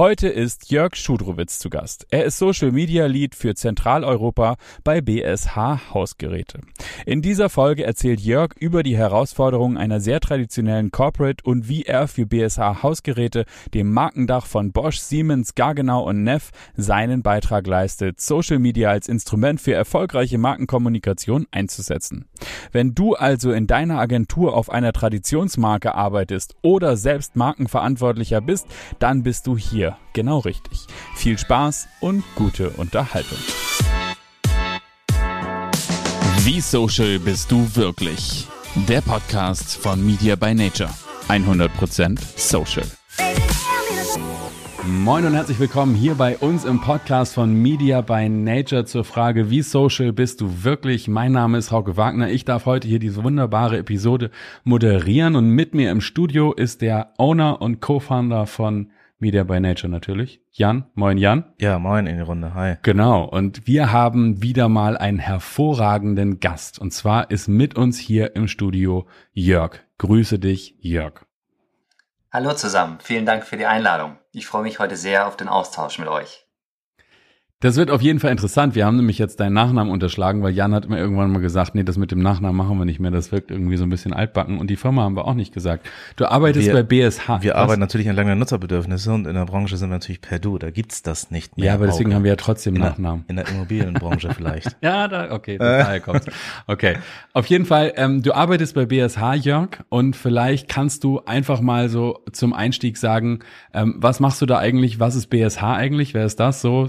Heute ist Jörg Schudrowitz zu Gast. Er ist Social Media Lead für Zentraleuropa bei BSH Hausgeräte. In dieser Folge erzählt Jörg über die Herausforderungen einer sehr traditionellen Corporate und wie er für BSH Hausgeräte, dem Markendach von Bosch, Siemens, Gaggenau und Neff, seinen Beitrag leistet, Social Media als Instrument für erfolgreiche Markenkommunikation einzusetzen. Wenn du also in deiner Agentur auf einer Traditionsmarke arbeitest oder selbst Markenverantwortlicher bist, dann bist du hier genau richtig. Viel Spaß und gute Unterhaltung. Wie social bist du wirklich? Der Podcast von Media by Nature. 100% social. Moin und herzlich willkommen hier bei uns im Podcast von Media by Nature zur Frage, wie social bist du wirklich? Mein Name ist Hauke Wagner. Ich darf heute hier diese wunderbare Episode moderieren und mit mir im Studio ist der Owner und Co-Founder von Media by Nature natürlich. Jan, moin Jan. Ja, moin in die Runde, hi. Genau, und wir haben wieder mal einen hervorragenden Gast. Und zwar ist mit uns hier im Studio Jörg. Grüße dich, Jörg. Hallo zusammen, vielen Dank für die Einladung. Ich freue mich heute sehr auf den Austausch mit euch. Das wird auf jeden Fall interessant. Wir haben nämlich jetzt deinen Nachnamen unterschlagen, weil Jan hat mir irgendwann mal gesagt, nee, das mit dem Nachnamen machen wir nicht mehr. Das wirkt irgendwie so ein bisschen altbacken. Und die Firma haben wir auch nicht gesagt. Du arbeitest wir, bei BSH. Wir Was? arbeiten natürlich an lange Nutzerbedürfnisse und in der Branche sind wir natürlich per Du. Da gibt's das nicht mehr. Ja, aber deswegen haben wir ja trotzdem in Nachnamen. Der, in der Immobilienbranche vielleicht. ja, da, okay, daher kommt's. Okay. Auf jeden Fall, ähm, du arbeitest bei BSH, Jörg, und vielleicht kannst du einfach mal so zum Einstieg sagen, ähm, was machst du da eigentlich? Was ist BSH eigentlich? Wer ist das so?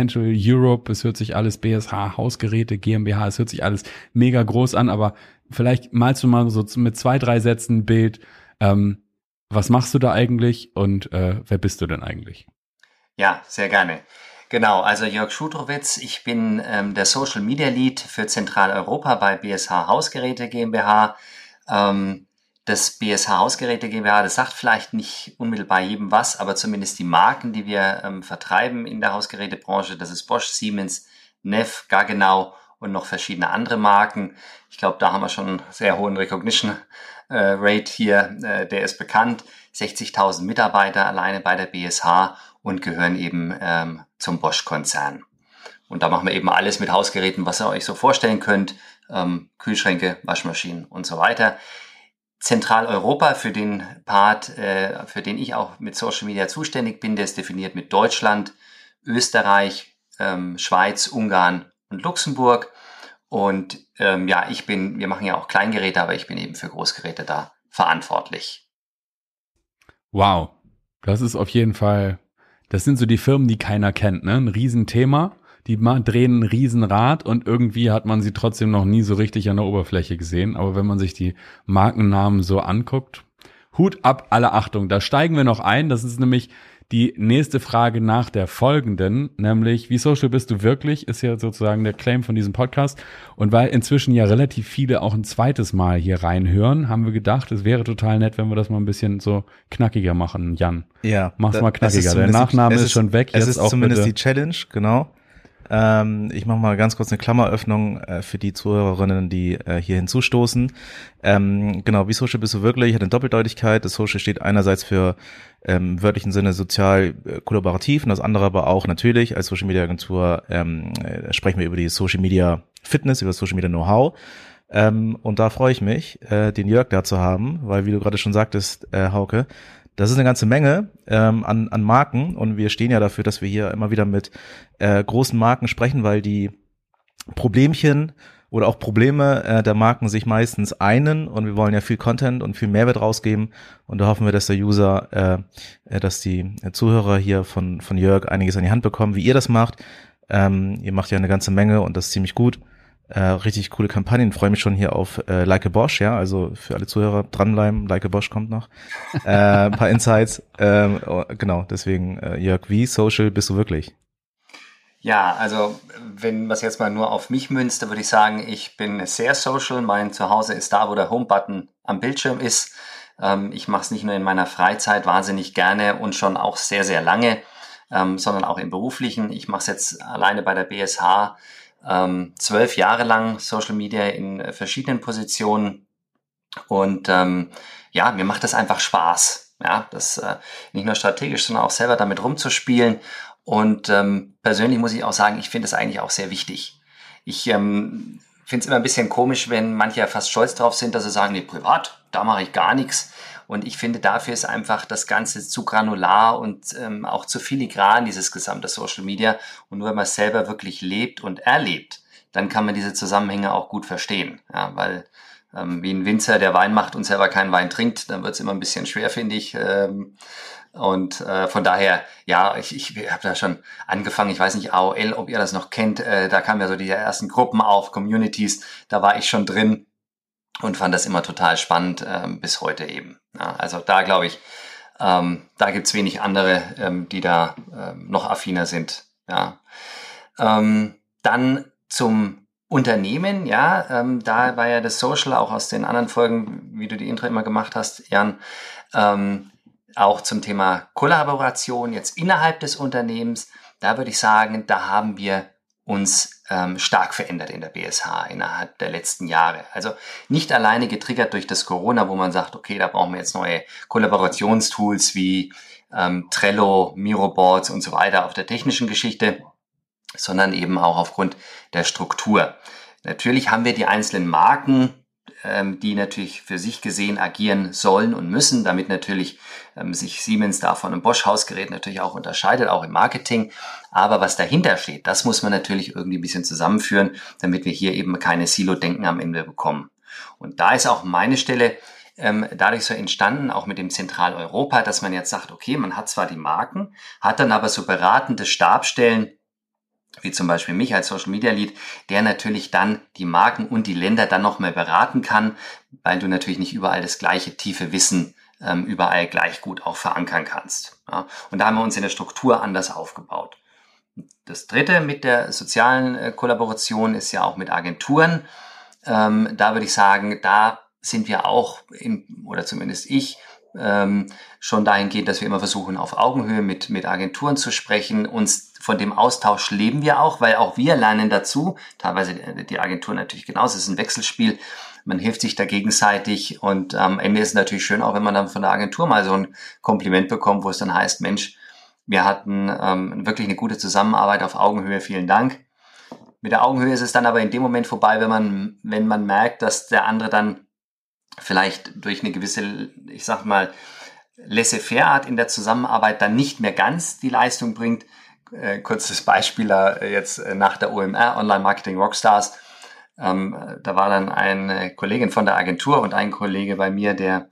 Central Europe, es hört sich alles BSH, Hausgeräte, GmbH, es hört sich alles mega groß an, aber vielleicht malst du mal so mit zwei, drei Sätzen ein Bild, ähm, was machst du da eigentlich und äh, wer bist du denn eigentlich? Ja, sehr gerne. Genau, also Jörg Schudrowitz, ich bin ähm, der Social Media Lead für Zentraleuropa bei BSH Hausgeräte GmbH. Ähm, das BSH Hausgeräte GmbH, das sagt vielleicht nicht unmittelbar jedem was, aber zumindest die Marken, die wir ähm, vertreiben in der Hausgerätebranche, das ist Bosch, Siemens, Neff, Gaggenau und noch verschiedene andere Marken. Ich glaube, da haben wir schon einen sehr hohen Recognition äh, Rate hier, äh, der ist bekannt. 60.000 Mitarbeiter alleine bei der BSH und gehören eben ähm, zum Bosch-Konzern. Und da machen wir eben alles mit Hausgeräten, was ihr euch so vorstellen könnt. Ähm, Kühlschränke, Waschmaschinen und so weiter. Zentraleuropa, für den Part, äh, für den ich auch mit Social Media zuständig bin, der ist definiert mit Deutschland, Österreich, ähm, Schweiz, Ungarn und Luxemburg. Und ähm, ja, ich bin, wir machen ja auch Kleingeräte, aber ich bin eben für Großgeräte da verantwortlich. Wow, das ist auf jeden Fall, das sind so die Firmen, die keiner kennt, ne? Ein Riesenthema die drehen ein Riesenrad und irgendwie hat man sie trotzdem noch nie so richtig an der Oberfläche gesehen. Aber wenn man sich die Markennamen so anguckt, Hut ab, alle Achtung. Da steigen wir noch ein. Das ist nämlich die nächste Frage nach der folgenden, nämlich wie social bist du wirklich, ist ja sozusagen der Claim von diesem Podcast. Und weil inzwischen ja relativ viele auch ein zweites Mal hier reinhören, haben wir gedacht, es wäre total nett, wenn wir das mal ein bisschen so knackiger machen, Jan. Ja. Mach's mal knackiger. Der Nachname ist, ist, schon weg. Es ist zumindest bitte. die Challenge, genau. Ähm, ich mache mal ganz kurz eine Klammeröffnung äh, für die Zuhörerinnen, die äh, hier hinzustoßen. Ähm, genau, wie Social bist du wirklich? Hat eine Doppeldeutigkeit. Das Social steht einerseits für ähm, wörtlichen Sinne sozial äh, kollaborativ und das andere aber auch natürlich als Social Media Agentur ähm, äh, sprechen wir über die Social Media Fitness, über Social Media Know-how. Ähm, und da freue ich mich, äh, den Jörg da zu haben, weil wie du gerade schon sagtest, äh, Hauke, das ist eine ganze Menge ähm, an, an Marken und wir stehen ja dafür, dass wir hier immer wieder mit äh, großen Marken sprechen, weil die Problemchen oder auch Probleme äh, der Marken sich meistens einen und wir wollen ja viel Content und viel Mehrwert rausgeben und da hoffen wir, dass der User, äh, äh dass die Zuhörer hier von, von Jörg einiges an die Hand bekommen, wie ihr das macht. Ähm, ihr macht ja eine ganze Menge und das ziemlich gut. Äh, richtig coole Kampagnen. Freue mich schon hier auf äh, Like a Bosch, ja. Also für alle Zuhörer dranbleiben. Like a Bosch kommt noch. äh, ein paar Insights. Äh, genau, deswegen, äh, Jörg, wie social bist du wirklich? Ja, also wenn es jetzt mal nur auf mich münzt, würde ich sagen, ich bin sehr social. Mein Zuhause ist da, wo der Home-Button am Bildschirm ist. Ähm, ich mache es nicht nur in meiner Freizeit wahnsinnig gerne und schon auch sehr, sehr lange, ähm, sondern auch im beruflichen. Ich mache es jetzt alleine bei der BSH ähm, zwölf Jahre lang Social Media in verschiedenen Positionen. Und ähm, ja, mir macht das einfach Spaß. Ja, das äh, nicht nur strategisch, sondern auch selber damit rumzuspielen. Und ähm, persönlich muss ich auch sagen, ich finde es eigentlich auch sehr wichtig. Ich ähm, finde es immer ein bisschen komisch, wenn manche ja fast stolz drauf sind, dass sie sagen, nee, privat, da mache ich gar nichts. Und ich finde, dafür ist einfach das Ganze zu granular und ähm, auch zu filigran, dieses gesamte Social Media. Und nur wenn man es selber wirklich lebt und erlebt, dann kann man diese Zusammenhänge auch gut verstehen. Ja, weil ähm, wie ein Winzer, der Wein macht und selber keinen Wein trinkt, dann wird es immer ein bisschen schwer, finde ich. Ähm, und äh, von daher, ja, ich, ich habe da schon angefangen, ich weiß nicht, AOL, ob ihr das noch kennt, äh, da kamen ja so die ersten Gruppen auf, Communities, da war ich schon drin und fand das immer total spannend, äh, bis heute eben. Ja, also da glaube ich, ähm, da gibt's wenig andere, ähm, die da ähm, noch affiner sind. Ja. Ähm, dann zum Unternehmen, ja, ähm, da war ja das Social auch aus den anderen Folgen, wie du die Intro immer gemacht hast, Jan, ähm, auch zum Thema Kollaboration jetzt innerhalb des Unternehmens. Da würde ich sagen, da haben wir uns ähm, stark verändert in der BSH innerhalb der letzten Jahre. Also nicht alleine getriggert durch das Corona, wo man sagt, okay, da brauchen wir jetzt neue Kollaborationstools wie ähm, Trello, Miroboards und so weiter auf der technischen Geschichte, sondern eben auch aufgrund der Struktur. Natürlich haben wir die einzelnen Marken, ähm, die natürlich für sich gesehen agieren sollen und müssen, damit natürlich ähm, sich Siemens davon einem Bosch-Hausgerät natürlich auch unterscheidet, auch im Marketing. Aber was dahinter steht, das muss man natürlich irgendwie ein bisschen zusammenführen, damit wir hier eben keine Silo-Denken am Ende bekommen. Und da ist auch meine Stelle ähm, dadurch so entstanden, auch mit dem Zentraleuropa, dass man jetzt sagt, okay, man hat zwar die Marken, hat dann aber so beratende Stabstellen, wie zum Beispiel mich als Social Media Lead, der natürlich dann die Marken und die Länder dann nochmal beraten kann, weil du natürlich nicht überall das gleiche tiefe Wissen ähm, überall gleich gut auch verankern kannst. Ja? Und da haben wir uns in der Struktur anders aufgebaut. Das dritte mit der sozialen äh, Kollaboration ist ja auch mit Agenturen. Ähm, da würde ich sagen, da sind wir auch, im, oder zumindest ich, ähm, schon dahingehend, dass wir immer versuchen, auf Augenhöhe mit, mit Agenturen zu sprechen. Uns von dem Austausch leben wir auch, weil auch wir lernen dazu. Teilweise die Agentur natürlich genauso. Es ist ein Wechselspiel. Man hilft sich da gegenseitig und am Ende ist es natürlich schön, auch wenn man dann von der Agentur mal so ein Kompliment bekommt, wo es dann heißt, Mensch, wir hatten ähm, wirklich eine gute Zusammenarbeit auf Augenhöhe, vielen Dank. Mit der Augenhöhe ist es dann aber in dem Moment vorbei, wenn man, wenn man merkt, dass der andere dann vielleicht durch eine gewisse, ich sag mal, laissez-faire-Art in der Zusammenarbeit dann nicht mehr ganz die Leistung bringt. Äh, kurzes Beispiel äh, jetzt äh, nach der OMR, Online Marketing Rockstars. Ähm, da war dann eine Kollegin von der Agentur und ein Kollege bei mir, der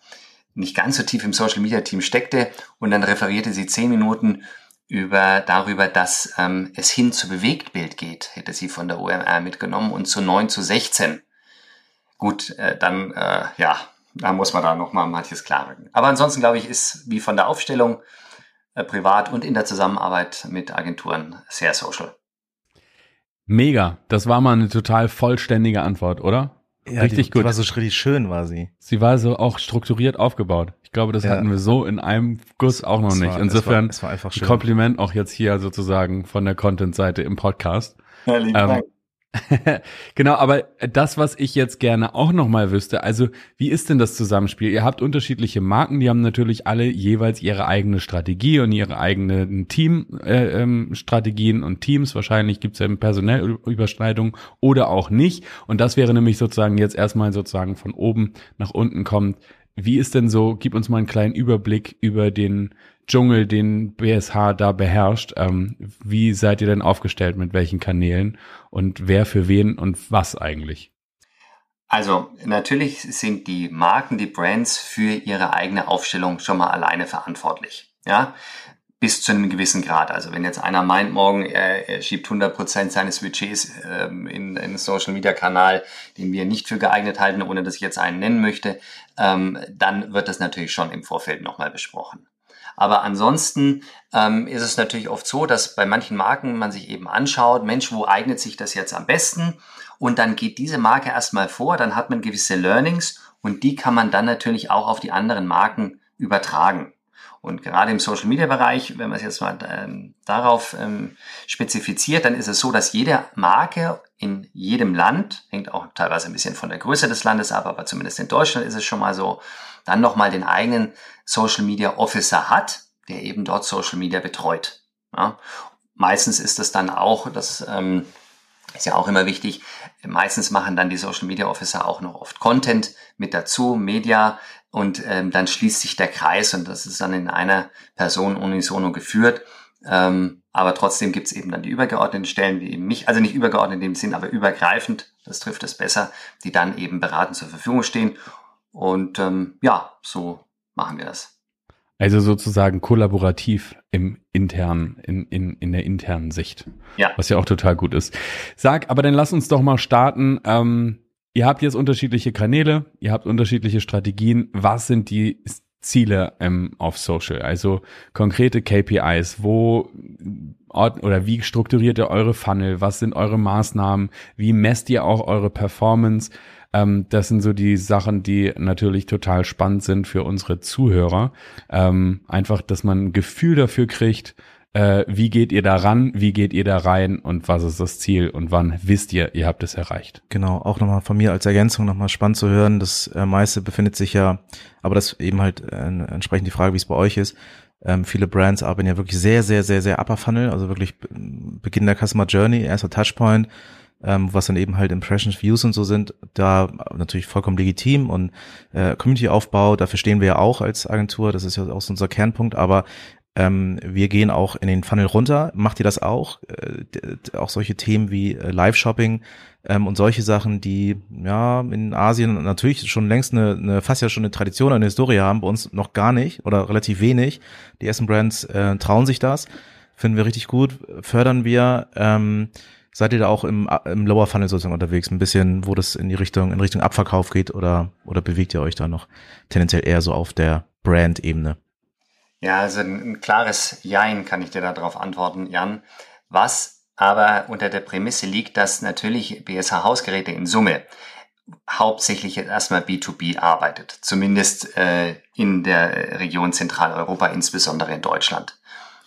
nicht ganz so tief im Social Media Team steckte und dann referierte sie zehn Minuten über darüber, dass ähm, es hin zu Bewegtbild geht, hätte sie von der OMR mitgenommen und zu 9 zu 16. Gut, äh, dann äh, ja, da muss man da nochmal manches klarrücken. Aber ansonsten glaube ich, ist wie von der Aufstellung äh, privat und in der Zusammenarbeit mit Agenturen sehr social. Mega, das war mal eine total vollständige Antwort, oder? Ja, richtig die, gut. Die war so richtig schön, war sie. Sie war so auch strukturiert aufgebaut. Ich glaube, das ja. hatten wir so in einem Guss auch noch es nicht. War, Insofern es war, es war Kompliment auch jetzt hier sozusagen von der Content-Seite im Podcast. Ja, lieben ähm, Dank. genau, aber das, was ich jetzt gerne auch nochmal wüsste, also wie ist denn das Zusammenspiel? Ihr habt unterschiedliche Marken, die haben natürlich alle jeweils ihre eigene Strategie und ihre eigenen Teamstrategien äh, ähm, und Teams. Wahrscheinlich gibt es ja Personellüberschneidungen oder auch nicht. Und das wäre nämlich sozusagen jetzt erstmal sozusagen von oben nach unten kommt. Wie ist denn so, gib uns mal einen kleinen Überblick über den Dschungel, den BSH da beherrscht. Ähm, wie seid ihr denn aufgestellt, mit welchen Kanälen und wer für wen und was eigentlich? Also natürlich sind die Marken, die Brands für ihre eigene Aufstellung schon mal alleine verantwortlich. Ja, bis zu einem gewissen Grad. Also wenn jetzt einer meint, morgen er, er schiebt 100 Prozent seines Budgets ähm, in, in einen Social-Media-Kanal, den wir nicht für geeignet halten, ohne dass ich jetzt einen nennen möchte, ähm, dann wird das natürlich schon im Vorfeld nochmal besprochen. Aber ansonsten ähm, ist es natürlich oft so, dass bei manchen Marken man sich eben anschaut, Mensch, wo eignet sich das jetzt am besten? Und dann geht diese Marke erstmal vor, dann hat man gewisse Learnings und die kann man dann natürlich auch auf die anderen Marken übertragen. Und gerade im Social Media Bereich, wenn man es jetzt mal ähm, darauf ähm, spezifiziert, dann ist es so, dass jede Marke in jedem Land, hängt auch teilweise ein bisschen von der Größe des Landes ab, aber zumindest in Deutschland ist es schon mal so, dann nochmal den eigenen Social Media Officer hat, der eben dort Social Media betreut. Ja. Meistens ist es dann auch, das ähm, ist ja auch immer wichtig, meistens machen dann die Social Media Officer auch noch oft Content mit dazu, Media, und ähm, dann schließt sich der Kreis und das ist dann in einer Person unisono geführt. Ähm, aber trotzdem gibt es eben dann die übergeordneten Stellen, wie eben mich, also nicht übergeordnet in dem Sinn, aber übergreifend, das trifft es besser, die dann eben beratend zur Verfügung stehen. Und ähm, ja, so machen wir das. Also sozusagen kollaborativ im internen, in, in, in der internen Sicht. Ja. Was ja auch total gut ist. Sag, aber dann lass uns doch mal starten. Ähm, ihr habt jetzt unterschiedliche Kanäle, ihr habt unterschiedliche Strategien. Was sind die Ziele ähm, auf Social? Also konkrete KPIs, wo oder wie strukturiert ihr eure Funnel? Was sind eure Maßnahmen? Wie messt ihr auch eure Performance? Ähm, das sind so die Sachen, die natürlich total spannend sind für unsere Zuhörer. Ähm, einfach, dass man ein Gefühl dafür kriegt, äh, wie geht ihr da ran, wie geht ihr da rein und was ist das Ziel und wann wisst ihr, ihr habt es erreicht. Genau, auch nochmal von mir als Ergänzung nochmal spannend zu hören. Das äh, meiste befindet sich ja, aber das eben halt äh, entsprechend die Frage, wie es bei euch ist. Ähm, viele Brands arbeiten ja wirklich sehr, sehr, sehr, sehr upper Funnel, also wirklich Beginn der Customer Journey, erster Touchpoint, ähm, was dann eben halt Impressions, Views und so sind, da natürlich vollkommen legitim und äh, Community-Aufbau, dafür stehen wir ja auch als Agentur, das ist ja auch so unser Kernpunkt, aber ähm, wir gehen auch in den Funnel runter. Macht ihr das auch? Äh, auch solche Themen wie äh, Live-Shopping ähm, und solche Sachen, die ja in Asien natürlich schon längst eine, eine fast ja schon eine Tradition, eine Historie haben, bei uns noch gar nicht oder relativ wenig. Die ersten Brands äh, trauen sich das, finden wir richtig gut, fördern wir. Ähm, seid ihr da auch im, im Lower Funnel sozusagen unterwegs, ein bisschen, wo das in die Richtung in Richtung Abverkauf geht oder oder bewegt ihr euch da noch tendenziell eher so auf der Brand-Ebene? Ja, also ein, ein klares Jein kann ich dir darauf antworten, Jan. Was aber unter der Prämisse liegt, dass natürlich BSH Hausgeräte in Summe hauptsächlich erstmal B2B arbeitet, zumindest äh, in der Region Zentraleuropa, insbesondere in Deutschland.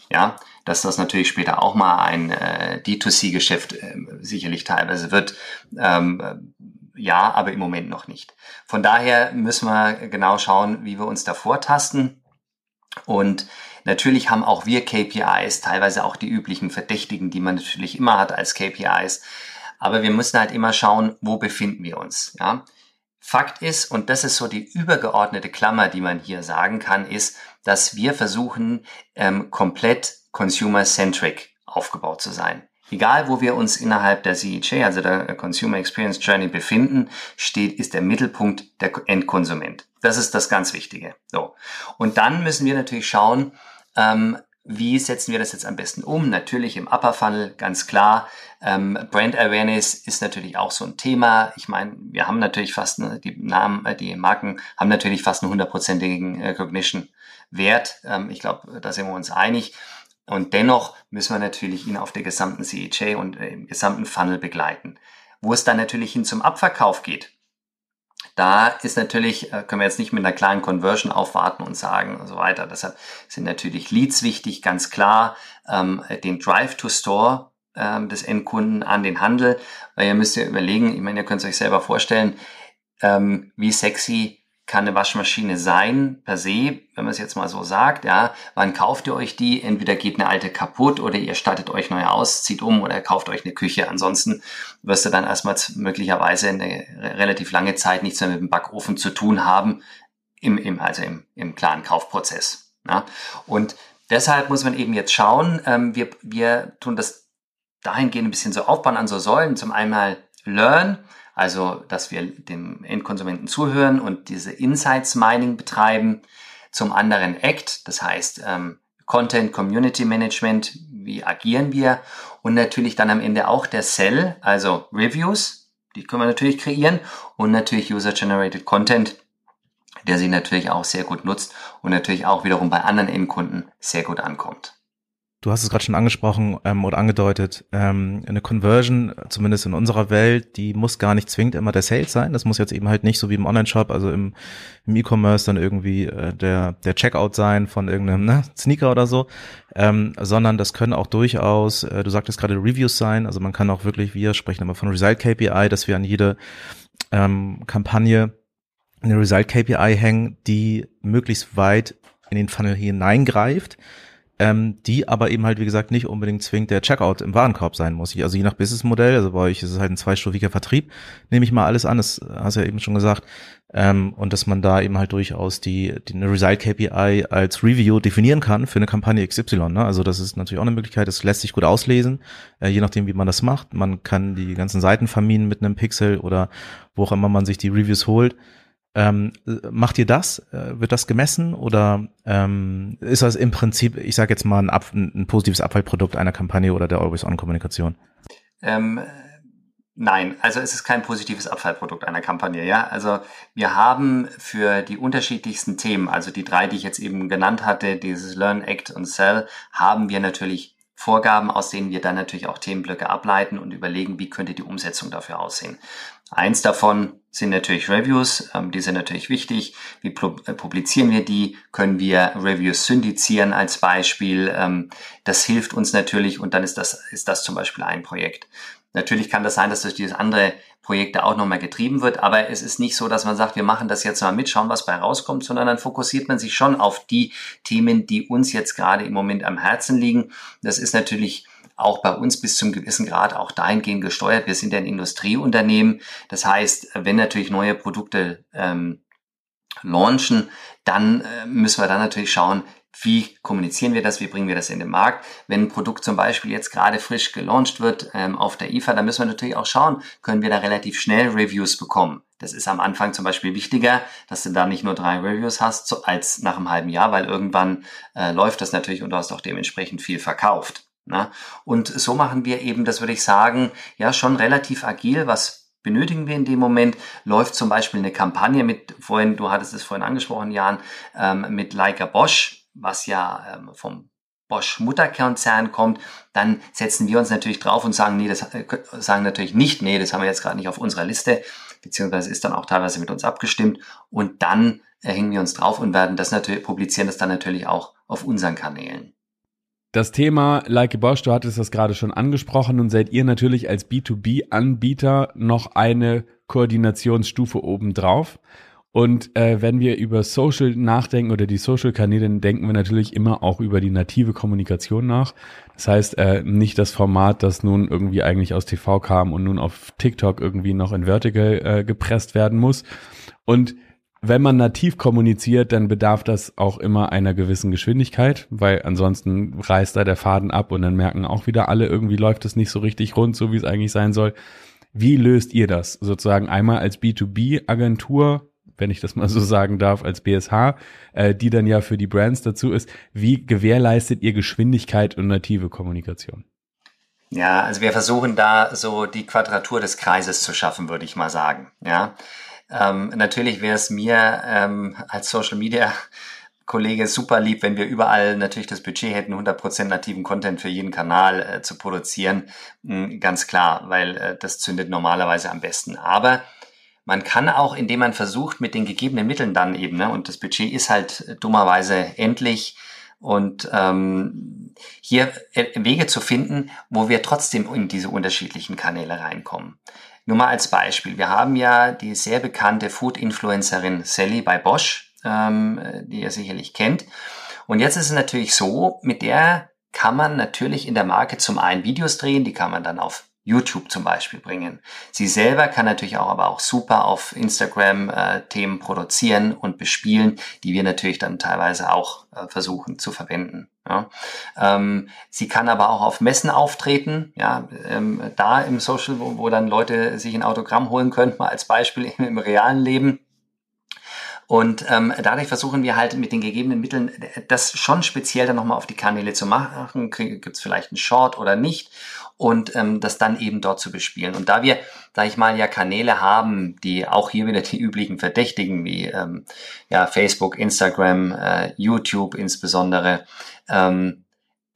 Ja, dass das natürlich später auch mal ein äh, D2C-Geschäft äh, sicherlich teilweise wird, ähm, ja, aber im Moment noch nicht. Von daher müssen wir genau schauen, wie wir uns da vortasten. Und natürlich haben auch wir KPIs, teilweise auch die üblichen Verdächtigen, die man natürlich immer hat als KPIs. Aber wir müssen halt immer schauen, wo befinden wir uns. Ja? Fakt ist, und das ist so die übergeordnete Klammer, die man hier sagen kann, ist, dass wir versuchen, ähm, komplett consumer-centric aufgebaut zu sein. Egal, wo wir uns innerhalb der CEJ, also der Consumer Experience Journey befinden, steht, ist der Mittelpunkt der Endkonsument. Das ist das ganz Wichtige. So. Und dann müssen wir natürlich schauen, ähm, wie setzen wir das jetzt am besten um? Natürlich im Upper Funnel, ganz klar. Ähm, Brand Awareness ist natürlich auch so ein Thema. Ich meine, wir haben natürlich fast, eine, die Namen, äh, die Marken haben natürlich fast einen hundertprozentigen Recognition Wert. Ähm, ich glaube, da sind wir uns einig. Und dennoch müssen wir natürlich ihn auf der gesamten CHA und äh, im gesamten Funnel begleiten. Wo es dann natürlich hin zum Abverkauf geht, da ist natürlich, äh, können wir jetzt nicht mit einer kleinen Conversion aufwarten und sagen und so weiter. Deshalb sind natürlich Leads wichtig, ganz klar, ähm, den Drive to Store ähm, des Endkunden an den Handel, weil ihr müsst ja überlegen, ich meine, ihr könnt es euch selber vorstellen, ähm, wie sexy kann eine Waschmaschine sein, per se, wenn man es jetzt mal so sagt, ja, wann kauft ihr euch die? Entweder geht eine alte kaputt oder ihr stattet euch neu aus, zieht um oder kauft euch eine Küche. Ansonsten wirst du dann erstmal möglicherweise eine relativ lange Zeit nichts mehr mit dem Backofen zu tun haben, im, im, also im, im klaren Kaufprozess. Ja. Und deshalb muss man eben jetzt schauen, ähm, wir, wir tun das dahingehend ein bisschen so aufbauen an so Säulen. Zum einmal Learn, also, dass wir dem Endkonsumenten zuhören und diese Insights Mining betreiben. Zum anderen Act, das heißt ähm, Content Community Management, wie agieren wir? Und natürlich dann am Ende auch der Cell, also Reviews, die können wir natürlich kreieren und natürlich User-Generated Content, der sich natürlich auch sehr gut nutzt und natürlich auch wiederum bei anderen Endkunden sehr gut ankommt. Du hast es gerade schon angesprochen ähm, oder angedeutet, ähm, eine Conversion, zumindest in unserer Welt, die muss gar nicht zwingend immer der Sales sein. Das muss jetzt eben halt nicht so wie im Online-Shop, also im, im E-Commerce dann irgendwie äh, der, der Checkout sein von irgendeinem ne, Sneaker oder so, ähm, sondern das können auch durchaus, äh, du sagtest gerade Reviews sein, also man kann auch wirklich, wir sprechen immer von Result KPI, dass wir an jede ähm, Kampagne eine Result KPI hängen, die möglichst weit in den Funnel hineingreift ähm, die aber eben halt, wie gesagt, nicht unbedingt zwingend der Checkout im Warenkorb sein muss. Also je nach Businessmodell, also bei euch ist es halt ein zweistufiger Vertrieb, nehme ich mal alles an, das hast du ja eben schon gesagt, ähm, und dass man da eben halt durchaus die, die eine Result KPI als Review definieren kann für eine Kampagne XY. Ne? Also das ist natürlich auch eine Möglichkeit, das lässt sich gut auslesen, äh, je nachdem, wie man das macht. Man kann die ganzen Seiten verminen mit einem Pixel oder wo auch immer man sich die Reviews holt. Ähm, macht ihr das? Äh, wird das gemessen oder ähm, ist das im Prinzip, ich sage jetzt mal, ein, Ab ein, positives Abfallprodukt einer Kampagne oder der Always-On-Kommunikation? Ähm, nein, also es ist kein positives Abfallprodukt einer Kampagne. Ja, also wir haben für die unterschiedlichsten Themen, also die drei, die ich jetzt eben genannt hatte, dieses Learn, Act und Sell, haben wir natürlich Vorgaben, aus denen wir dann natürlich auch Themenblöcke ableiten und überlegen, wie könnte die Umsetzung dafür aussehen. Eins davon sind natürlich Reviews, ähm, die sind natürlich wichtig. Wie äh, publizieren wir die? Können wir Reviews syndizieren als Beispiel? Ähm, das hilft uns natürlich und dann ist das, ist das zum Beispiel ein Projekt. Natürlich kann das sein, dass durch dieses andere Projekte auch nochmal getrieben wird, aber es ist nicht so, dass man sagt, wir machen das jetzt mal mit, schauen, was bei rauskommt, sondern dann fokussiert man sich schon auf die Themen, die uns jetzt gerade im Moment am Herzen liegen. Das ist natürlich auch bei uns bis zum gewissen Grad auch dahingehend gesteuert. Wir sind ja ein Industrieunternehmen. Das heißt, wenn natürlich neue Produkte ähm, launchen, dann äh, müssen wir dann natürlich schauen, wie kommunizieren wir das, wie bringen wir das in den Markt. Wenn ein Produkt zum Beispiel jetzt gerade frisch gelauncht wird ähm, auf der IFA, dann müssen wir natürlich auch schauen, können wir da relativ schnell Reviews bekommen. Das ist am Anfang zum Beispiel wichtiger, dass du da nicht nur drei Reviews hast, als nach einem halben Jahr, weil irgendwann äh, läuft das natürlich und du hast auch dementsprechend viel verkauft. Na? Ne? Und so machen wir eben, das würde ich sagen, ja schon relativ agil, was benötigen wir in dem Moment? Läuft zum Beispiel eine Kampagne mit, vorhin, du hattest es vorhin angesprochen, Jan, ähm, mit Leica Bosch, was ja ähm, vom Bosch Mutterkonzern kommt, dann setzen wir uns natürlich drauf und sagen, nee, das äh, sagen natürlich nicht, nee, das haben wir jetzt gerade nicht auf unserer Liste, beziehungsweise ist dann auch teilweise mit uns abgestimmt und dann äh, hängen wir uns drauf und werden das natürlich, publizieren das dann natürlich auch auf unseren Kanälen. Das Thema Like Bosch, du hattest das gerade schon angesprochen und seid ihr natürlich als B2B-Anbieter noch eine Koordinationsstufe obendrauf. Und äh, wenn wir über Social nachdenken oder die Social-Kanäle, dann denken wir natürlich immer auch über die native Kommunikation nach. Das heißt, äh, nicht das Format, das nun irgendwie eigentlich aus TV kam und nun auf TikTok irgendwie noch in Vertical äh, gepresst werden muss. Und wenn man nativ kommuniziert, dann bedarf das auch immer einer gewissen Geschwindigkeit, weil ansonsten reißt da der Faden ab und dann merken auch wieder alle, irgendwie läuft es nicht so richtig rund, so wie es eigentlich sein soll. Wie löst ihr das sozusagen einmal als B2B-Agentur, wenn ich das mal so sagen darf, als BSH, äh, die dann ja für die Brands dazu ist. Wie gewährleistet ihr Geschwindigkeit und native Kommunikation? Ja, also wir versuchen da so die Quadratur des Kreises zu schaffen, würde ich mal sagen. Ja, ähm, natürlich wäre es mir ähm, als Social Media Kollege super lieb, wenn wir überall natürlich das Budget hätten, 100% nativen Content für jeden Kanal äh, zu produzieren. Mhm, ganz klar, weil äh, das zündet normalerweise am besten. Aber man kann auch, indem man versucht, mit den gegebenen Mitteln dann eben, ne, und das Budget ist halt äh, dummerweise endlich, und ähm, hier äh, Wege zu finden, wo wir trotzdem in diese unterschiedlichen Kanäle reinkommen. Nur mal als Beispiel. Wir haben ja die sehr bekannte Food-Influencerin Sally bei Bosch, ähm, die ihr sicherlich kennt. Und jetzt ist es natürlich so, mit der kann man natürlich in der Marke zum einen Videos drehen, die kann man dann auf YouTube zum Beispiel bringen. Sie selber kann natürlich auch aber auch super auf Instagram äh, Themen produzieren und bespielen, die wir natürlich dann teilweise auch äh, versuchen zu verwenden. Ja. Ähm, sie kann aber auch auf Messen auftreten, ja, ähm, da im Social, wo, wo dann Leute sich ein Autogramm holen können, mal als Beispiel im, im realen Leben. Und ähm, dadurch versuchen wir halt mit den gegebenen Mitteln das schon speziell dann nochmal auf die Kanäle zu machen. Gibt es vielleicht einen Short oder nicht? Und ähm, das dann eben dort zu bespielen. Und da wir, sag ich mal, ja Kanäle haben, die auch hier wieder die üblichen Verdächtigen wie ähm, ja, Facebook, Instagram, äh, YouTube insbesondere, ähm,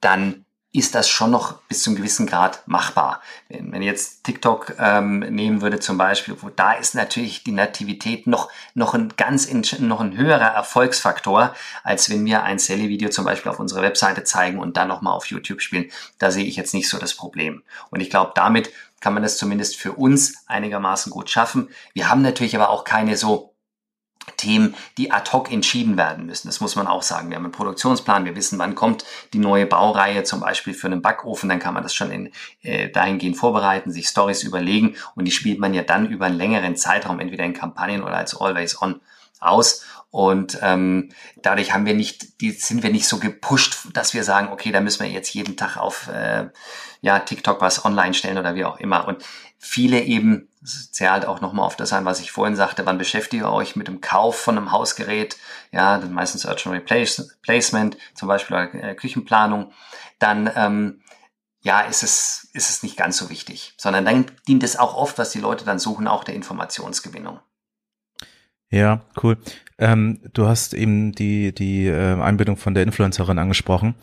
dann ist das schon noch bis zum gewissen Grad machbar. Wenn, wenn jetzt TikTok ähm, nehmen würde zum Beispiel, wo da ist natürlich die Nativität noch, noch ein ganz, noch ein höherer Erfolgsfaktor, als wenn wir ein Sally-Video zum Beispiel auf unserer Webseite zeigen und dann nochmal auf YouTube spielen. Da sehe ich jetzt nicht so das Problem. Und ich glaube, damit kann man das zumindest für uns einigermaßen gut schaffen. Wir haben natürlich aber auch keine so Themen, die ad hoc entschieden werden müssen. Das muss man auch sagen. Wir haben einen Produktionsplan, wir wissen, wann kommt die neue Baureihe zum Beispiel für einen Backofen, dann kann man das schon in, äh, dahingehend vorbereiten, sich Stories überlegen und die spielt man ja dann über einen längeren Zeitraum, entweder in Kampagnen oder als Always On aus. Und ähm, dadurch haben wir nicht, die, sind wir nicht so gepusht, dass wir sagen, okay, da müssen wir jetzt jeden Tag auf äh, ja, TikTok was online stellen oder wie auch immer. Und viele eben, zählt auch nochmal auf das ein, was ich vorhin sagte, wann beschäftigt ihr euch mit dem Kauf von einem Hausgerät, ja, dann meistens and Replacement, zum Beispiel äh, Küchenplanung, dann ähm, ja, ist es, ist es nicht ganz so wichtig, sondern dann dient es auch oft, was die Leute dann suchen, auch der Informationsgewinnung. Ja, cool. Ähm, du hast eben die, die äh, Einbindung von der Influencerin angesprochen.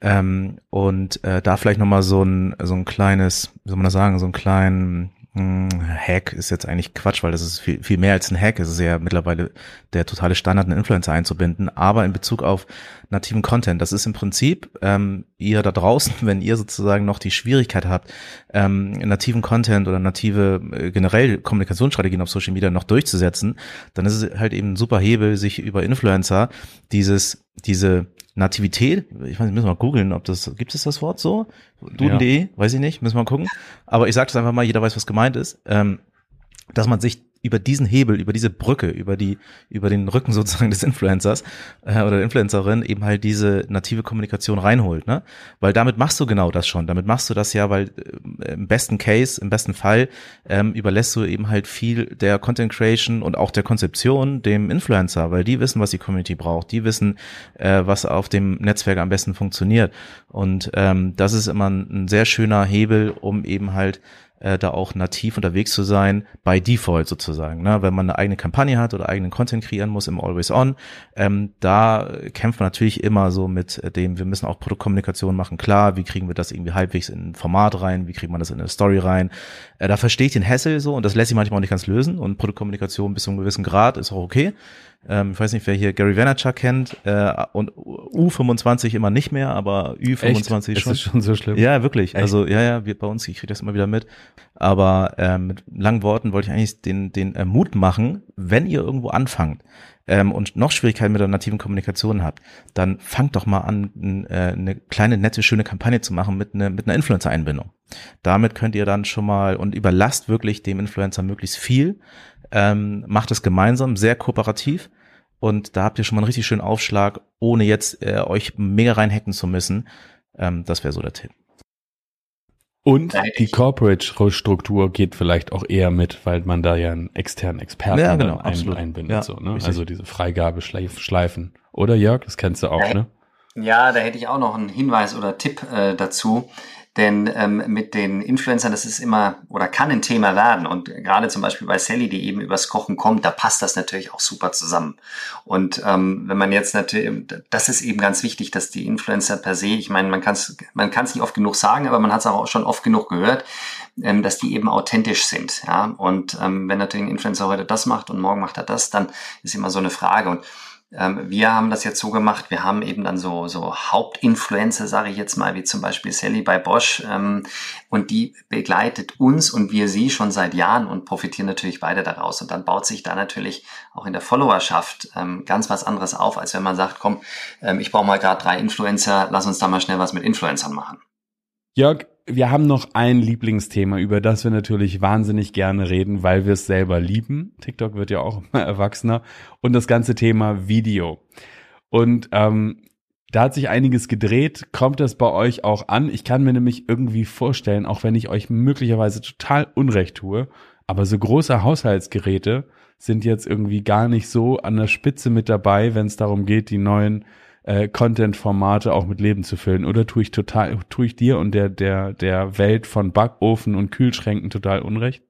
Ähm, und äh, da vielleicht nochmal so ein, so ein kleines, wie soll man das sagen, so ein kleinen Hack ist jetzt eigentlich Quatsch, weil das ist viel, viel mehr als ein Hack. Es ist ja mittlerweile der totale Standard, einen Influencer einzubinden. Aber in Bezug auf nativen Content, das ist im Prinzip ähm, ihr da draußen, wenn ihr sozusagen noch die Schwierigkeit habt, ähm, nativen Content oder native äh, generell Kommunikationsstrategien auf Social Media noch durchzusetzen, dann ist es halt eben ein super Hebel, sich über Influencer dieses diese Nativität, ich weiß nicht, müssen wir mal googeln, ob das, gibt es das Wort so? Duden.de, ja. weiß ich nicht, müssen wir mal gucken. Aber ich sage das einfach mal, jeder weiß, was gemeint ist, ähm, dass man sich über diesen Hebel, über diese Brücke, über die, über den Rücken sozusagen des Influencers äh, oder der Influencerin eben halt diese native Kommunikation reinholt, ne? Weil damit machst du genau das schon. Damit machst du das ja, weil äh, im besten Case, im besten Fall ähm, überlässt du eben halt viel der Content Creation und auch der Konzeption dem Influencer, weil die wissen, was die Community braucht, die wissen, äh, was auf dem Netzwerk am besten funktioniert. Und ähm, das ist immer ein, ein sehr schöner Hebel, um eben halt äh, da auch nativ unterwegs zu sein, by Default sozusagen. Ne? Wenn man eine eigene Kampagne hat oder eigenen Content kreieren muss im Always On, ähm, da kämpft man natürlich immer so mit dem, wir müssen auch Produktkommunikation machen. Klar, wie kriegen wir das irgendwie halbwegs in ein Format rein, wie kriegt man das in eine Story rein. Äh, da verstehe ich den Hassel so und das lässt sich manchmal auch nicht ganz lösen und Produktkommunikation bis zu einem gewissen Grad ist auch okay. Ähm, ich weiß nicht, wer hier Gary Vaynerchuk kennt äh, und U25 immer nicht mehr, aber Ü25 Echt? schon. Das ist schon so schlimm. Ja, wirklich. Echt? Also ja, ja, wir, bei uns, ich kriege das immer wieder mit. Aber ähm, mit langen Worten wollte ich eigentlich den, den äh, Mut machen, wenn ihr irgendwo anfangt ähm, und noch Schwierigkeiten mit der nativen Kommunikation habt, dann fangt doch mal an, äh, eine kleine, nette, schöne Kampagne zu machen mit, ne, mit einer Influencer-Einbindung. Damit könnt ihr dann schon mal und überlasst wirklich dem Influencer möglichst viel ähm, macht es gemeinsam, sehr kooperativ. Und da habt ihr schon mal einen richtig schönen Aufschlag, ohne jetzt äh, euch mega reinhacken zu müssen. Ähm, das wäre so der Tipp. Und die Corporate-Struktur geht vielleicht auch eher mit, weil man da ja einen externen Experten ja, genau, ein, einbindet. Ja, so, ne? Also diese Freigabeschleifen. Oder Jörg, das kennst du auch, ne? Ja, da hätte ich auch noch einen Hinweis oder Tipp äh, dazu. Denn ähm, mit den Influencern, das ist immer oder kann ein Thema werden. Und gerade zum Beispiel bei Sally, die eben übers Kochen kommt, da passt das natürlich auch super zusammen. Und ähm, wenn man jetzt natürlich, das ist eben ganz wichtig, dass die Influencer per se, ich meine, man kann es man kann's nicht oft genug sagen, aber man hat es auch schon oft genug gehört, ähm, dass die eben authentisch sind. Ja? Und ähm, wenn natürlich ein Influencer heute das macht und morgen macht er das, dann ist immer so eine Frage. Und wir haben das jetzt so gemacht, wir haben eben dann so, so Hauptinfluencer, sage ich jetzt mal, wie zum Beispiel Sally bei Bosch, ähm, und die begleitet uns und wir sie schon seit Jahren und profitieren natürlich beide daraus. Und dann baut sich da natürlich auch in der Followerschaft ähm, ganz was anderes auf, als wenn man sagt, komm, ähm, ich brauche mal gerade drei Influencer, lass uns da mal schnell was mit Influencern machen. Jörg, wir haben noch ein Lieblingsthema, über das wir natürlich wahnsinnig gerne reden, weil wir es selber lieben. TikTok wird ja auch immer erwachsener. Und das ganze Thema Video. Und ähm, da hat sich einiges gedreht. Kommt das bei euch auch an? Ich kann mir nämlich irgendwie vorstellen, auch wenn ich euch möglicherweise total Unrecht tue, aber so große Haushaltsgeräte sind jetzt irgendwie gar nicht so an der Spitze mit dabei, wenn es darum geht, die neuen äh, Content-Formate auch mit Leben zu füllen? Oder tue ich total, tue ich dir und der, der, der Welt von Backofen und Kühlschränken total Unrecht?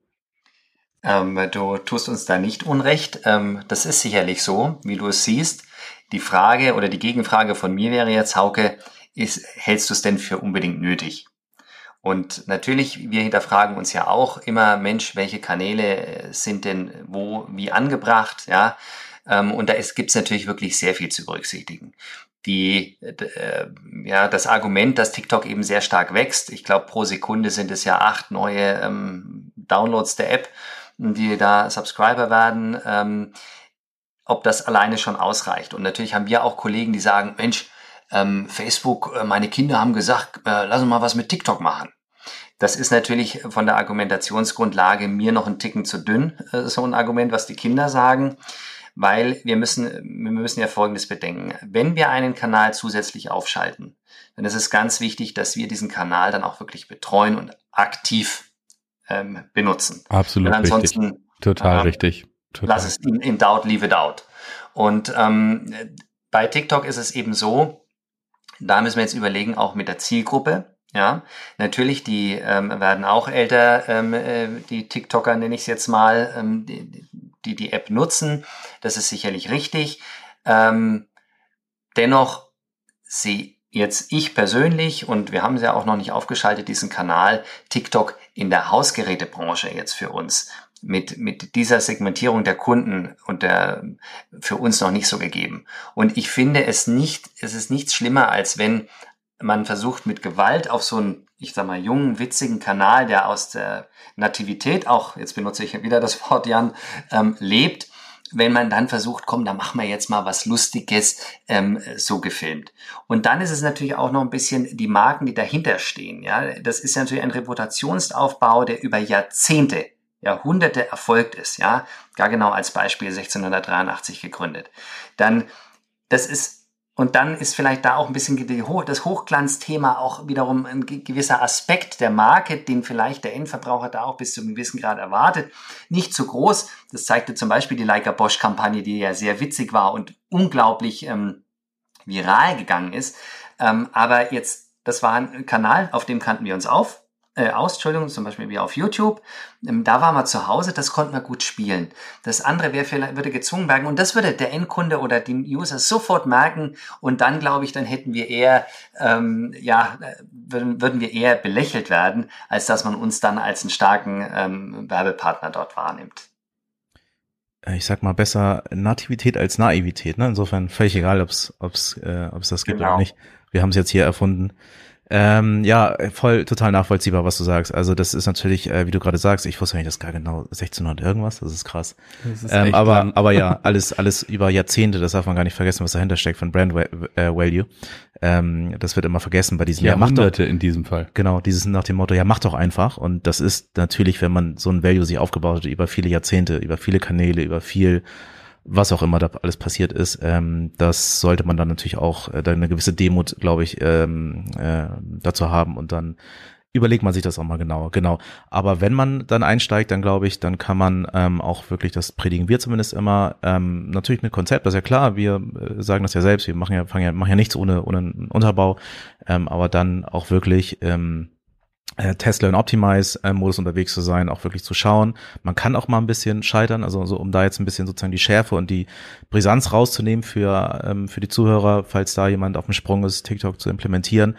Ähm, du tust uns da nicht Unrecht. Ähm, das ist sicherlich so, wie du es siehst. Die Frage oder die Gegenfrage von mir wäre jetzt, Hauke, ist, hältst du es denn für unbedingt nötig? Und natürlich, wir hinterfragen uns ja auch immer, Mensch, welche Kanäle sind denn wo, wie angebracht, ja? Ähm, und da gibt es natürlich wirklich sehr viel zu berücksichtigen. Die, äh, ja, das Argument, dass TikTok eben sehr stark wächst, ich glaube, pro Sekunde sind es ja acht neue ähm, Downloads der App, die da Subscriber werden, ähm, ob das alleine schon ausreicht. Und natürlich haben wir auch Kollegen, die sagen, Mensch, ähm, Facebook, äh, meine Kinder haben gesagt, äh, lass uns mal was mit TikTok machen. Das ist natürlich von der Argumentationsgrundlage mir noch ein Ticken zu dünn, äh, so ein Argument, was die Kinder sagen, weil wir müssen, wir müssen ja Folgendes bedenken. Wenn wir einen Kanal zusätzlich aufschalten, dann ist es ganz wichtig, dass wir diesen Kanal dann auch wirklich betreuen und aktiv ähm, benutzen. Absolut ansonsten, richtig. Total äh, richtig. Total. Lass es in, in doubt, leave it out. Und ähm, bei TikTok ist es eben so, da müssen wir jetzt überlegen, auch mit der Zielgruppe. Ja, natürlich, die ähm, werden auch älter, ähm, äh, die TikToker nenne ich es jetzt mal, ähm, die, die, die App nutzen. Das ist sicherlich richtig. Ähm, dennoch sehe jetzt ich persönlich, und wir haben es ja auch noch nicht aufgeschaltet, diesen Kanal TikTok in der Hausgerätebranche jetzt für uns mit, mit dieser Segmentierung der Kunden und der für uns noch nicht so gegeben. Und ich finde es nicht, es ist nichts schlimmer, als wenn man versucht mit Gewalt auf so einen, ich sag mal, jungen, witzigen Kanal, der aus der Nativität auch, jetzt benutze ich wieder das Wort Jan, ähm, lebt, wenn man dann versucht, komm, da machen wir jetzt mal was Lustiges, ähm, so gefilmt. Und dann ist es natürlich auch noch ein bisschen die Marken, die dahinter stehen. Ja, das ist natürlich ein Reputationsaufbau, der über Jahrzehnte Jahrhunderte erfolgt ist, ja, gar genau als Beispiel 1683 gegründet, dann das ist und dann ist vielleicht da auch ein bisschen das Hochglanzthema auch wiederum ein gewisser Aspekt der Marke, den vielleicht der Endverbraucher da auch bis zu einem gewissen Grad erwartet, nicht zu groß. Das zeigte zum Beispiel die Leica Bosch Kampagne, die ja sehr witzig war und unglaublich ähm, viral gegangen ist. Ähm, aber jetzt, das war ein Kanal, auf dem kannten wir uns auf äh, aus, Entschuldigung, zum Beispiel wie auf YouTube. Ähm, da war man zu Hause, das konnten wir gut spielen. Das andere wäre vielleicht, würde gezwungen werden und das würde der Endkunde oder die User sofort merken und dann glaube ich, dann hätten wir eher, ähm, ja, würden, würden wir eher belächelt werden, als dass man uns dann als einen starken ähm, Werbepartner dort wahrnimmt äh, ich sag mal besser Nativität als Naivität. Ne? Insofern völlig egal, ob es ob's, äh, ob's das gibt genau. oder nicht. Wir haben es jetzt hier erfunden. Ähm, ja, voll total nachvollziehbar, was du sagst. Also das ist natürlich, äh, wie du gerade sagst, ich wusste nicht, das gar genau 1600 irgendwas, das ist krass. Das ist ähm, aber lang. aber ja, alles alles über Jahrzehnte, das darf man gar nicht vergessen, was dahinter steckt von Brand äh, Value. Ähm, das wird immer vergessen bei diesen Jahrhunderte ja, in diesem Fall. Genau, dieses nach dem Motto, ja mach doch einfach. Und das ist natürlich, wenn man so ein Value sich aufgebaut hat über viele Jahrzehnte, über viele Kanäle, über viel was auch immer da alles passiert ist, ähm, das sollte man dann natürlich auch äh, eine gewisse Demut, glaube ich, ähm, äh, dazu haben und dann überlegt man sich das auch mal genauer. Genau. Aber wenn man dann einsteigt, dann glaube ich, dann kann man ähm, auch wirklich, das predigen wir zumindest immer, ähm, natürlich mit Konzept, das ist ja klar, wir äh, sagen das ja selbst, wir machen ja, fangen ja, machen ja nichts ohne, ohne einen Unterbau, ähm, aber dann auch wirklich ähm, äh, Tesla und Optimize-Modus äh, unterwegs zu sein, auch wirklich zu schauen. Man kann auch mal ein bisschen scheitern, also so, um da jetzt ein bisschen sozusagen die Schärfe und die Brisanz rauszunehmen für, ähm, für die Zuhörer, falls da jemand auf dem Sprung ist, TikTok zu implementieren.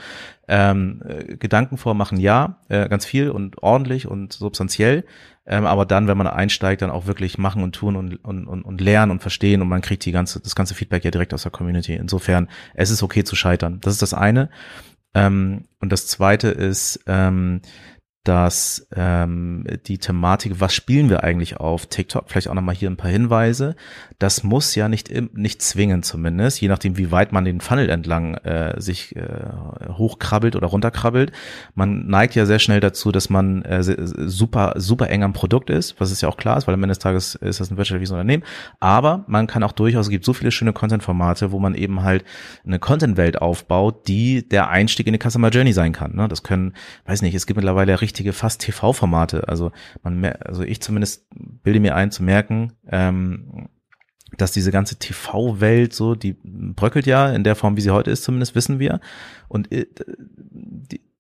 Ähm, äh, Gedanken vormachen, ja, äh, ganz viel und ordentlich und substanziell. Ähm, aber dann, wenn man einsteigt, dann auch wirklich machen und tun und, und, und, und lernen und verstehen und man kriegt die ganze, das ganze Feedback ja direkt aus der Community. Insofern, es ist okay zu scheitern. Das ist das eine. Ähm, und das zweite ist, ähm, dass ähm, die Thematik, was spielen wir eigentlich auf TikTok, vielleicht auch nochmal hier ein paar Hinweise, das muss ja nicht, nicht zwingen zumindest, je nachdem, wie weit man den Funnel entlang äh, sich äh, hochkrabbelt oder runterkrabbelt. Man neigt ja sehr schnell dazu, dass man äh, super, super eng am Produkt ist, was ist ja auch klar ist, weil am Ende des Tages ist das ein wirtschaftliches Unternehmen. Aber man kann auch durchaus, es gibt so viele schöne Content-Formate, wo man eben halt eine Content-Welt aufbaut, die der Einstieg in die Customer Journey sein kann. Ne? Das können, weiß nicht, es gibt mittlerweile richtige fast TV-Formate. Also man, also ich zumindest bilde mir ein zu merken, ähm, dass diese ganze TV-Welt so, die bröckelt ja in der Form, wie sie heute ist, zumindest wissen wir. Und äh,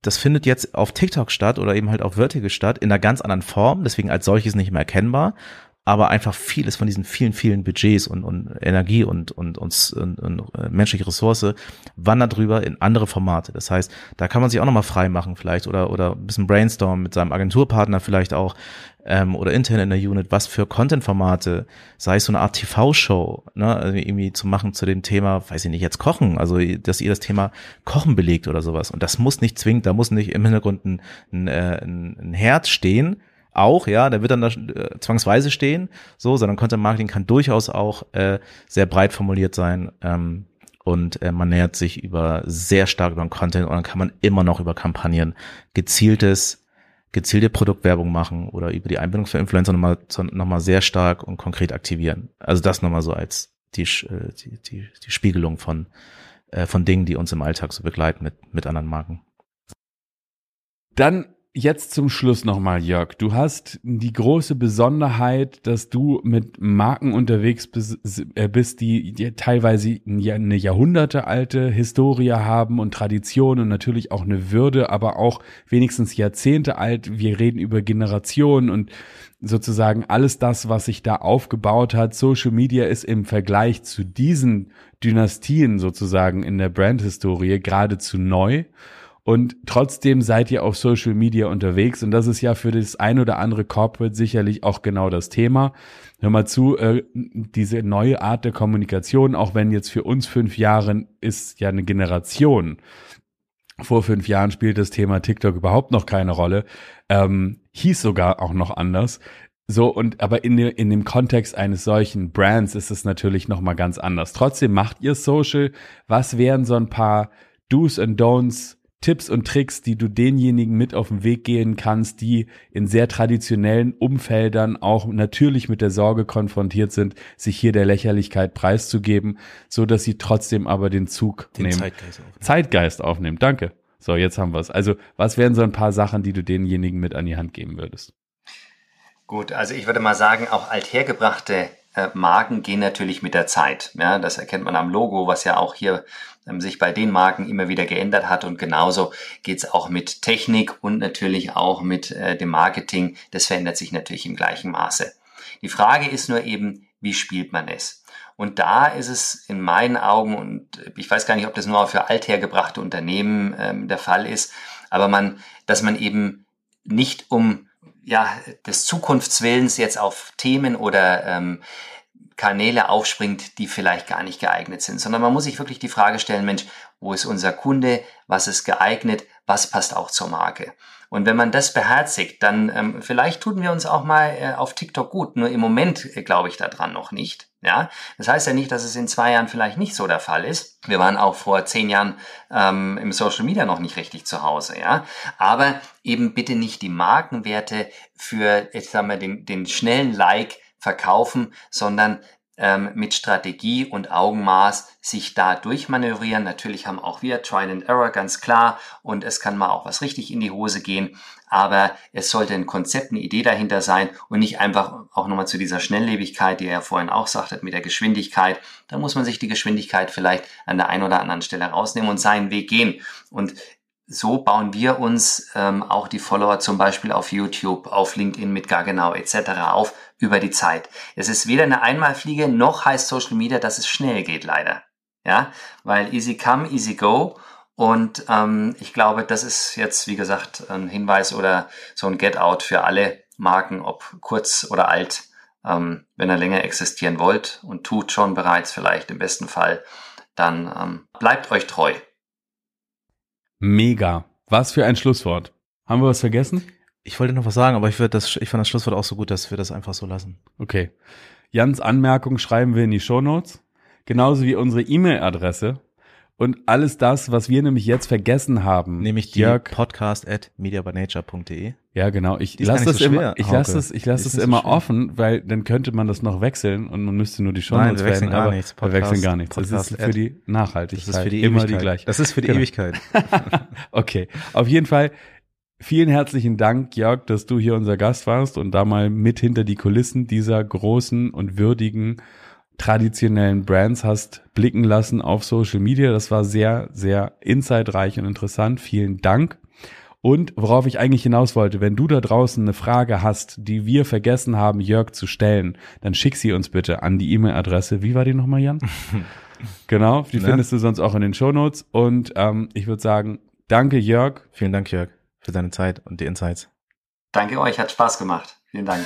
das findet jetzt auf TikTok statt oder eben halt auf Vertical statt in einer ganz anderen Form, deswegen als solches nicht mehr erkennbar. Aber einfach vieles von diesen vielen, vielen Budgets und, und Energie und, und, und, und, und äh, menschliche Ressource wandert drüber in andere Formate. Das heißt, da kann man sich auch nochmal frei machen vielleicht oder, oder ein bisschen brainstormen mit seinem Agenturpartner vielleicht auch ähm, oder intern in der Unit, was für Content-Formate, sei es so eine Art TV-Show, ne, also irgendwie zu machen zu dem Thema, weiß ich nicht, jetzt Kochen, also dass ihr das Thema Kochen belegt oder sowas. Und das muss nicht zwingend, da muss nicht im Hintergrund ein, ein, äh, ein, ein Herz stehen, auch, ja, der wird dann da äh, zwangsweise stehen, so, sondern Content Marketing kann durchaus auch äh, sehr breit formuliert sein ähm, und äh, man nähert sich über sehr stark über den Content und dann kann man immer noch über Kampagnen gezieltes, gezielte Produktwerbung machen oder über die Einbindung für Influencer nochmal noch mal sehr stark und konkret aktivieren. Also das nochmal so als die, äh, die, die, die Spiegelung von, äh, von Dingen, die uns im Alltag so begleiten mit, mit anderen Marken. Dann Jetzt zum Schluss nochmal, Jörg. Du hast die große Besonderheit, dass du mit Marken unterwegs äh, bist, die, teilweise eine jahrhundertealte Historie haben und Tradition und natürlich auch eine Würde, aber auch wenigstens Jahrzehnte alt. Wir reden über Generationen und sozusagen alles das, was sich da aufgebaut hat. Social Media ist im Vergleich zu diesen Dynastien sozusagen in der Brandhistorie geradezu neu und trotzdem seid ihr auf Social Media unterwegs und das ist ja für das ein oder andere Corporate sicherlich auch genau das Thema. Hör mal zu, äh, diese neue Art der Kommunikation, auch wenn jetzt für uns fünf Jahren ist ja eine Generation. Vor fünf Jahren spielt das Thema TikTok überhaupt noch keine Rolle, ähm, hieß sogar auch noch anders. So, und aber in, in dem Kontext eines solchen Brands ist es natürlich nochmal ganz anders. Trotzdem macht ihr Social. Was wären so ein paar Do's and Don'ts Tipps und Tricks, die du denjenigen mit auf den Weg gehen kannst, die in sehr traditionellen Umfeldern auch natürlich mit der Sorge konfrontiert sind, sich hier der Lächerlichkeit preiszugeben, so dass sie trotzdem aber den Zug den nehmen. Zeitgeist aufnehmen. Zeitgeist aufnehmen. Danke. So, jetzt haben wir es. Also, was wären so ein paar Sachen, die du denjenigen mit an die Hand geben würdest? Gut, also ich würde mal sagen, auch althergebrachte äh, Marken gehen natürlich mit der Zeit. Ja, das erkennt man am Logo, was ja auch hier sich bei den Marken immer wieder geändert hat. Und genauso geht's auch mit Technik und natürlich auch mit äh, dem Marketing. Das verändert sich natürlich im gleichen Maße. Die Frage ist nur eben, wie spielt man es? Und da ist es in meinen Augen, und ich weiß gar nicht, ob das nur für althergebrachte Unternehmen ähm, der Fall ist, aber man, dass man eben nicht um ja, des Zukunftswillens jetzt auf Themen oder ähm, Kanäle aufspringt, die vielleicht gar nicht geeignet sind, sondern man muss sich wirklich die Frage stellen, Mensch, wo ist unser Kunde, was ist geeignet, was passt auch zur Marke. Und wenn man das beherzigt, dann ähm, vielleicht tun wir uns auch mal äh, auf TikTok gut. Nur im Moment äh, glaube ich daran noch nicht. Ja, das heißt ja nicht, dass es in zwei Jahren vielleicht nicht so der Fall ist. Wir waren auch vor zehn Jahren ähm, im Social Media noch nicht richtig zu Hause. Ja, aber eben bitte nicht die Markenwerte für, jetzt haben wir den, den schnellen Like verkaufen, sondern ähm, mit Strategie und Augenmaß sich da durchmanövrieren. Natürlich haben auch wir Trial and Error, ganz klar, und es kann mal auch was richtig in die Hose gehen, aber es sollte ein Konzept, eine Idee dahinter sein und nicht einfach auch nochmal zu dieser Schnelllebigkeit, die er ja vorhin auch sagte, mit der Geschwindigkeit. Da muss man sich die Geschwindigkeit vielleicht an der einen oder anderen Stelle rausnehmen und seinen Weg gehen. Und so bauen wir uns ähm, auch die Follower zum Beispiel auf YouTube, auf LinkedIn mit gar genau etc. auf über die Zeit. Es ist weder eine Einmalfliege noch heißt Social Media, dass es schnell geht, leider. Ja, weil easy come, easy go. Und ähm, ich glaube, das ist jetzt, wie gesagt, ein Hinweis oder so ein Get-out für alle Marken, ob kurz oder alt, ähm, wenn ihr länger existieren wollt und tut schon bereits vielleicht im besten Fall, dann ähm, bleibt euch treu. Mega. Was für ein Schlusswort. Haben wir was vergessen? Ich wollte noch was sagen, aber ich das, ich fand das Schlusswort auch so gut, dass wir das einfach so lassen. Okay. Jans Anmerkung schreiben wir in die Show Notes. Genauso wie unsere E-Mail-Adresse. Und alles das, was wir nämlich jetzt vergessen haben. Nämlich die Jörg, podcast at mediabynature.de. Ja, genau. Ich lasse das so immer, ich lasse es, ich lasse es immer so offen, weil dann könnte man das noch wechseln und man müsste nur die Show Nein, wir wechseln gar nichts. Podcast, wir wechseln gar nichts. Das ist für die Nachhaltigkeit. Das ist für die immer Ewigkeit. die gleiche. Das ist für die genau. Ewigkeit. okay. Auf jeden Fall vielen herzlichen Dank, Jörg, dass du hier unser Gast warst und da mal mit hinter die Kulissen dieser großen und würdigen traditionellen Brands hast blicken lassen auf Social Media. Das war sehr, sehr insightreich und interessant. Vielen Dank. Und worauf ich eigentlich hinaus wollte, wenn du da draußen eine Frage hast, die wir vergessen haben, Jörg zu stellen, dann schick sie uns bitte an die E-Mail-Adresse. Wie war die nochmal, Jan? genau, die ne? findest du sonst auch in den Shownotes. Und ähm, ich würde sagen, danke Jörg. Vielen Dank, Jörg, für deine Zeit und die Insights. Danke euch, hat Spaß gemacht. Vielen Dank.